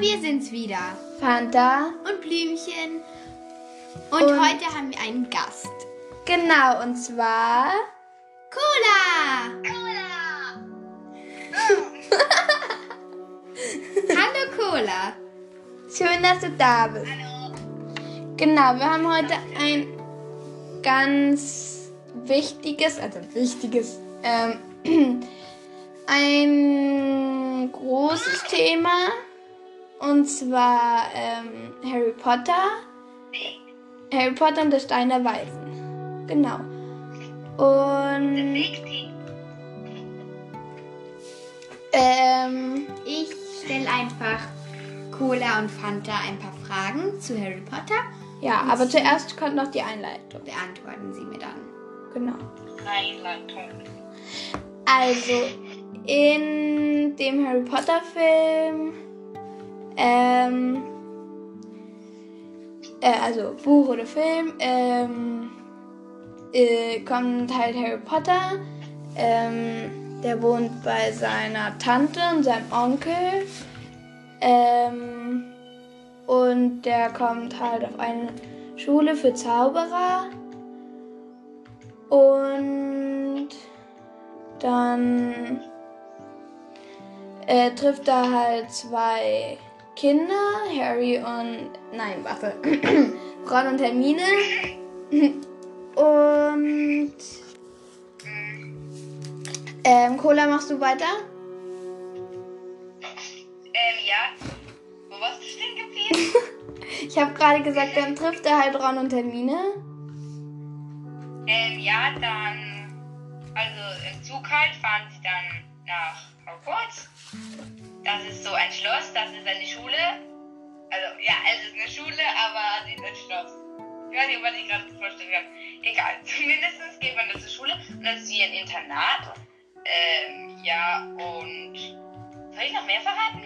wir sind's wieder. Fanta. Und Blümchen. Und, Und- heute haben wir einen Gast. Genau, und zwar. Cola! Hallo Cola. Schön, dass du da bist. Genau, wir haben heute ein ganz wichtiges, also wichtiges, ähm, ein großes Thema. Und zwar ähm, Harry Potter. Harry Potter und der Stein der Weisen. Genau. Und ähm, Ich stelle einfach Cola und Fanta ein paar Fragen zu Harry Potter. ja, aber zuerst kommt noch die Einleitung. Beantworten Sie mir dann. Genau. Einleitung. Also, in dem Harry Potter Film, ähm, äh, also Buch oder Film, ähm, äh, kommt halt Harry Potter, ähm, der wohnt bei seiner Tante und seinem Onkel, ähm, und der kommt halt auf eine Schule für Zauberer. Und dann äh, trifft er halt zwei Kinder, Harry und. Nein, warte. Ron und Hermine. Und. Ähm, Cola, machst du weiter? Ähm, ja. Wo warst du stehen geblieben? Ich habe gerade gesagt, dann trifft er halt Ron und Hermine. ähm, ja, dann. Also im Zug halt fahren sie dann nach Hogwarts. Das ist so ein Schloss, das ist eine Schule. Also, ja, es ist eine Schule, aber sie ist ein Schloss. Ich weiß nicht, was ich gerade vorstellen kann. Egal, zumindest geht man da zur Schule und das ist wie ein Internat. Ähm, ja, und. Soll ich noch mehr verraten?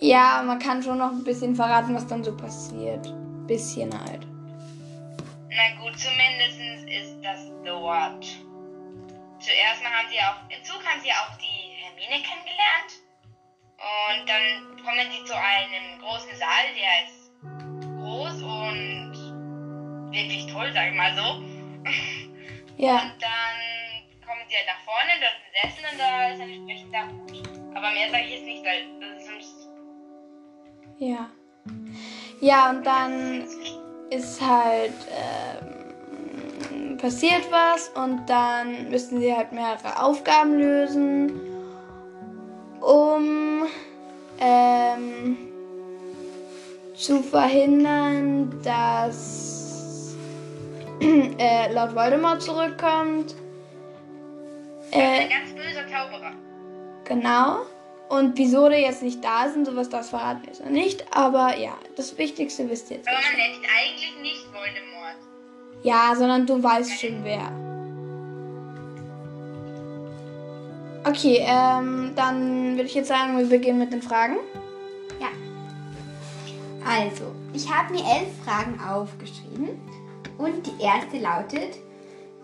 Ja, man kann schon noch ein bisschen verraten, was dann so passiert. Bisschen halt. Na gut, zumindest ist das dort. Zuerst mal haben sie auch, im Zug haben sie auch die Hermine kennengelernt. Und dann kommen sie zu einem großen Saal, der ist groß und wirklich toll, sag ich mal so. Ja. Und dann kommen sie halt nach vorne, dort sind Sessel und da ist ein entsprechender Hut. Aber mehr sage ich jetzt nicht, weil das ist sonst. Ja. Ja, und dann ist halt ähm, passiert was und dann müssen sie halt mehrere Aufgaben lösen, ähm, zu verhindern, dass äh, Lord Voldemort zurückkommt. Er ist Äh, ein ganz böser Zauberer. Genau. Und wieso der jetzt nicht da ist und sowas, das verraten ist er nicht. Aber ja, das Wichtigste wisst ihr jetzt. Aber man nennt eigentlich nicht Voldemort. Ja, sondern du weißt schon wer. Okay, ähm, dann würde ich jetzt sagen, wir beginnen mit den Fragen. Ja. Also, ich habe mir elf Fragen aufgeschrieben. Und die erste lautet: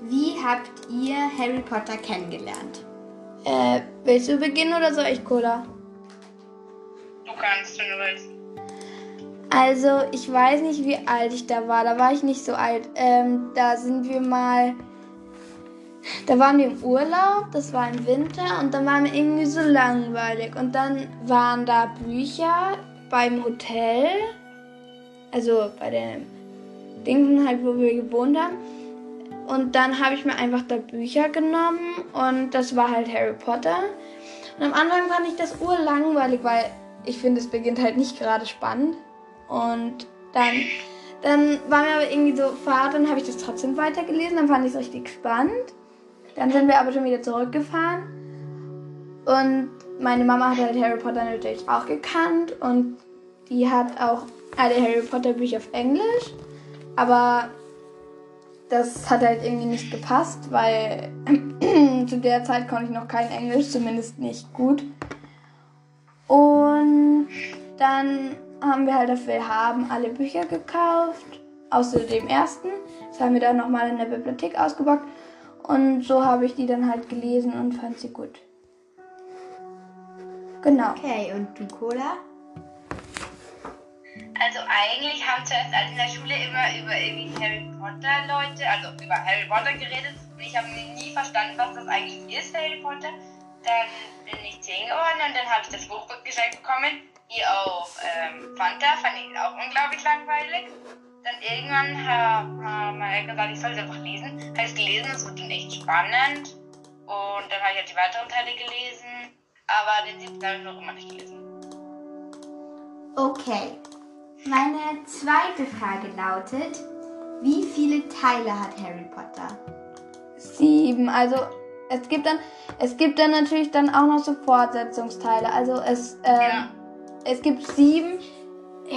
Wie habt ihr Harry Potter kennengelernt? Äh, willst du beginnen oder soll ich, Cola? Du kannst, wenn du willst. Also, ich weiß nicht, wie alt ich da war. Da war ich nicht so alt. Ähm, da sind wir mal. Da waren wir im Urlaub, das war im Winter und dann waren wir irgendwie so langweilig. Und dann waren da Bücher beim Hotel, also bei den Dingen halt, wo wir gewohnt haben. Und dann habe ich mir einfach da Bücher genommen und das war halt Harry Potter. Und am Anfang fand ich das urlangweilig, weil ich finde, es beginnt halt nicht gerade spannend. Und dann, dann war mir aber irgendwie so Fahrt, dann habe ich das trotzdem weitergelesen, dann fand ich es richtig spannend. Dann sind wir aber schon wieder zurückgefahren. Und meine Mama hat halt Harry Potter natürlich auch gekannt und die hat auch alle Harry Potter Bücher auf Englisch. Aber das hat halt irgendwie nicht gepasst, weil zu der Zeit konnte ich noch kein Englisch, zumindest nicht gut. Und dann haben wir halt dafür haben alle Bücher gekauft, außer dem ersten. Das haben wir dann nochmal in der Bibliothek ausgepackt. Und so habe ich die dann halt gelesen und fand sie gut. Genau. Okay, und du, Cola? Also eigentlich haben zuerst alle in der Schule immer über irgendwie Harry Potter Leute, also über Harry Potter geredet. Und ich habe nie verstanden, was das eigentlich ist, Harry Potter. Dann bin ich 10 geworden und dann habe ich das Buch geschenkt bekommen. Wie auch ähm, Fanta, fand ich auch unglaublich langweilig. Dann irgendwann hat meine gesagt, ich soll es einfach lesen. Habe ich gelesen, es wird dann echt spannend. Und dann habe ich halt die weiteren Teile gelesen. Aber den siebten habe ich noch immer nicht gelesen. Okay. Meine zweite Frage lautet, wie viele Teile hat Harry Potter? Sieben. Also es gibt dann, es gibt dann natürlich dann auch noch so Fortsetzungsteile. Also es, ähm, Ja. es gibt sieben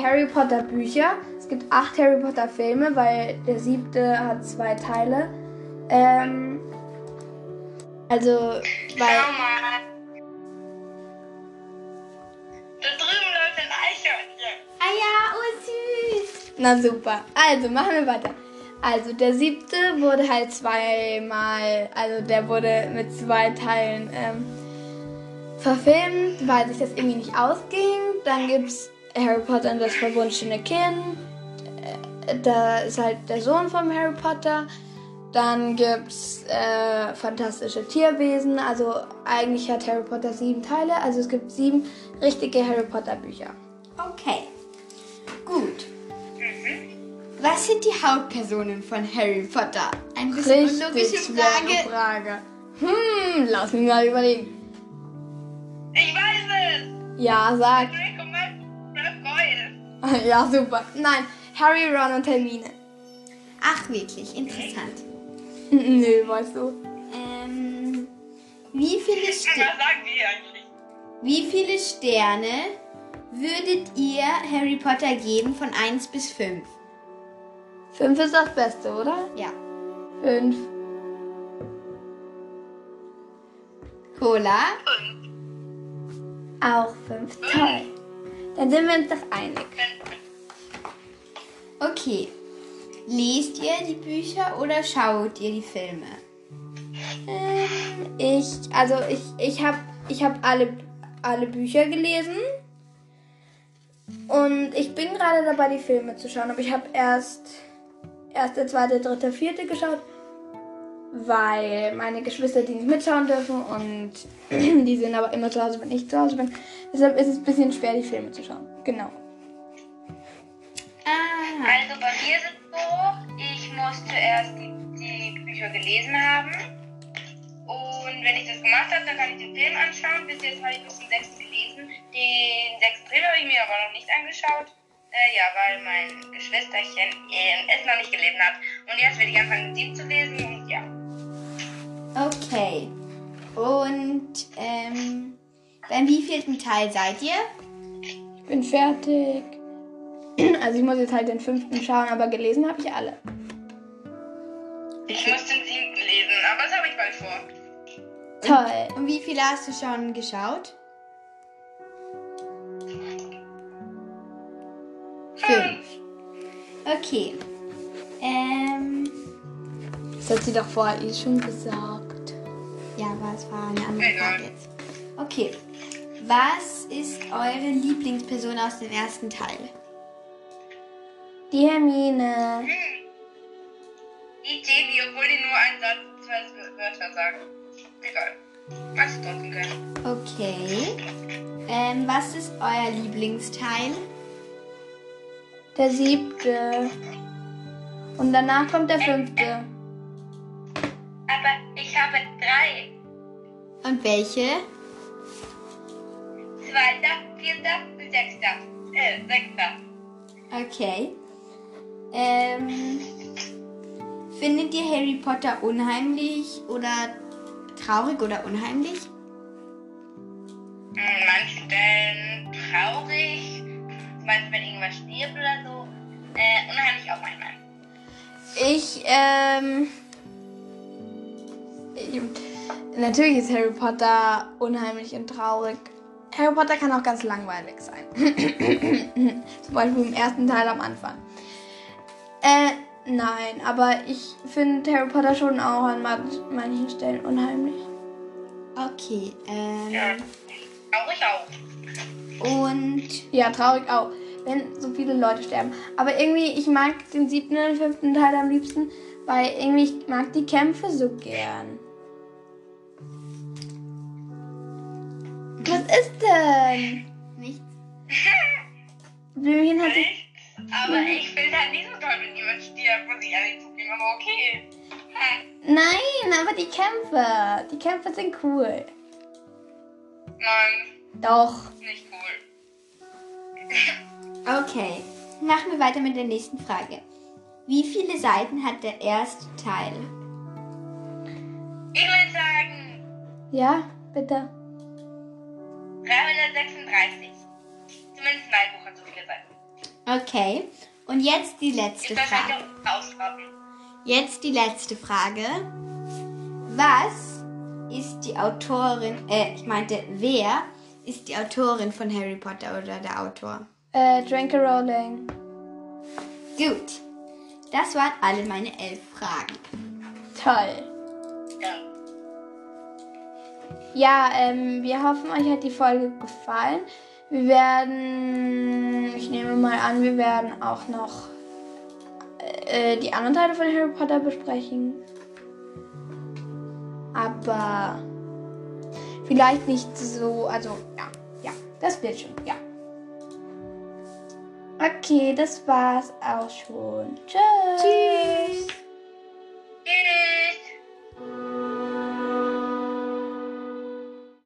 Harry Potter Bücher. Es gibt acht Harry Potter Filme, weil der siebte hat zwei Teile. Ähm, also weil Schau mal. Da drüben läuft ein Eichhörnchen. Ah ja, oh süß. Na super. Also, machen wir weiter. Also, der siebte wurde halt zweimal, also der wurde mit zwei Teilen ähm, verfilmt, weil sich das irgendwie nicht ausging. Dann gibt's Harry Potter und das verwunschene Kind. Äh, Da ist halt der Sohn von Harry Potter. Dann gibt's äh, fantastische Tierwesen. Also eigentlich hat Harry Potter sieben Teile. Also es gibt sieben richtige Harry Potter Bücher. Okay. Gut. Was sind die Hauptpersonen von Harry Potter? Ein bisschen unlogische schwere Frage. Frage. Hm, lass mich mal überlegen. Ich weiß es. Ja, sag. Ja, super. Nein, Harry, Ron und Hermine. Ach, wirklich, interessant. Nö, weißt du. Ähm, wie viele, Was Ster sagen die eigentlich? wie viele Sterne würdet ihr Harry Potter geben von 1 bis 5? Fünf ist das Beste, oder? Ja. Fünf. Cola? Auch fünf. Toll. Dann sind wir uns doch einig. Okay. Lest ihr die Bücher oder schaut ihr die Filme? Ähm, ich, also ich, ich habe ich hab alle, alle Bücher gelesen. Und ich bin gerade dabei, die Filme zu schauen. Aber ich habe erst erste, zweite, dritte, vierte geschaut. Weil meine Geschwister die nicht mitschauen dürfen. Und die sind aber immer zu Hause, wenn ich zu Hause bin. Deshalb ist es ein bisschen schwer, die Filme zu schauen. Genau. Also bei mir ist es so, ich muss zuerst die, die Bücher gelesen haben. Und wenn ich das gemacht habe, dann kann ich den Film anschauen. Bis jetzt habe ich bis zum sechsten gelesen. Den sechsten Film habe ich mir aber noch nicht angeschaut. Äh, ja, weil mein Geschwisterchen äh, es noch nicht gelesen hat. Und jetzt werde ich anfangen, den sieben zu lesen. Und ja. okay. Und ähm, beim wievielten Teil seid ihr? Ich bin fertig. Also ich muss jetzt halt den fünften schauen, aber gelesen habe ich alle. Ich muss den siebten lesen, aber das habe ich bald vor. Toll. Und wie viele hast du schon geschaut? Fünf. Okay. Ähm, Das hat sie doch vorher eh schon gesagt. ja, aber es war eine andere. Frage jetzt. Okay. Was ist eure Lieblingsperson aus dem ersten Teil? Die Hermine. Hm. Die Jamie, obwohl die nur einen Satz, zwei Wörter sagen. Egal. Machst du trotzdem können. Okay. Ähm, was ist euer Lieblingsteil? Der siebte. Und danach kommt der fünfte. Aber ich habe drei. Und welche? Zweiter, vierter und sechster. Äh, sechster. Okay. Ähm, findet ihr Harry Potter unheimlich oder traurig oder unheimlich? An manchen Stellen traurig. Zum Beispiel, wenn irgendwas stirbt oder so. Äh, unheimlich auch manchmal. Ich, ähm. Ich, natürlich ist Harry Potter unheimlich und traurig. Harry Potter kann auch ganz langweilig sein. Zum Beispiel im ersten Teil am Anfang. Äh, nein, aber ich finde Harry Potter schon auch an man- manchen Stellen unheimlich. Okay. Ähm, Ja. Traurig auch. und Ja, traurig auch. wenn so viele Leute sterben. Aber irgendwie, ich mag den siebten und fünften Teil am liebsten, weil irgendwie ich mag die Kämpfe so gern. Was ist denn? Nichts. Blümchen hat sich. Aber ich finde halt nicht so toll, wenn jemand stirbt, muss ich ehrlich zugeben, aber okay. Hm. Nein, aber die Kämpfe. Die Kämpfe sind cool. Nein, Doch. nicht cool. Okay, machen wir weiter mit der nächsten Frage. Wie viele Seiten hat der erste Teil? Ich würde sagen Ja, bitte. 336. Zumindest mein Buch hat so viele Seiten. Okay, und jetzt die letzte Frage. Jetzt die letzte Frage. Was ist die Autorin, äh, ich meinte, wer ist die Autorin von Harry Potter oder der Autor? Äh, Dranke Rowling. Gut, das waren alle meine elf Fragen. Toll. Ja. Ja, ähm, wir hoffen, euch hat die Folge gefallen. Wir werden, ich nehme mal an, wir werden auch noch äh, die anderen Teile von Harry Potter besprechen. Aber vielleicht nicht so, also ja, ja, das wird schon, ja. Okay, das war's auch schon. Tschüss. Tschüss.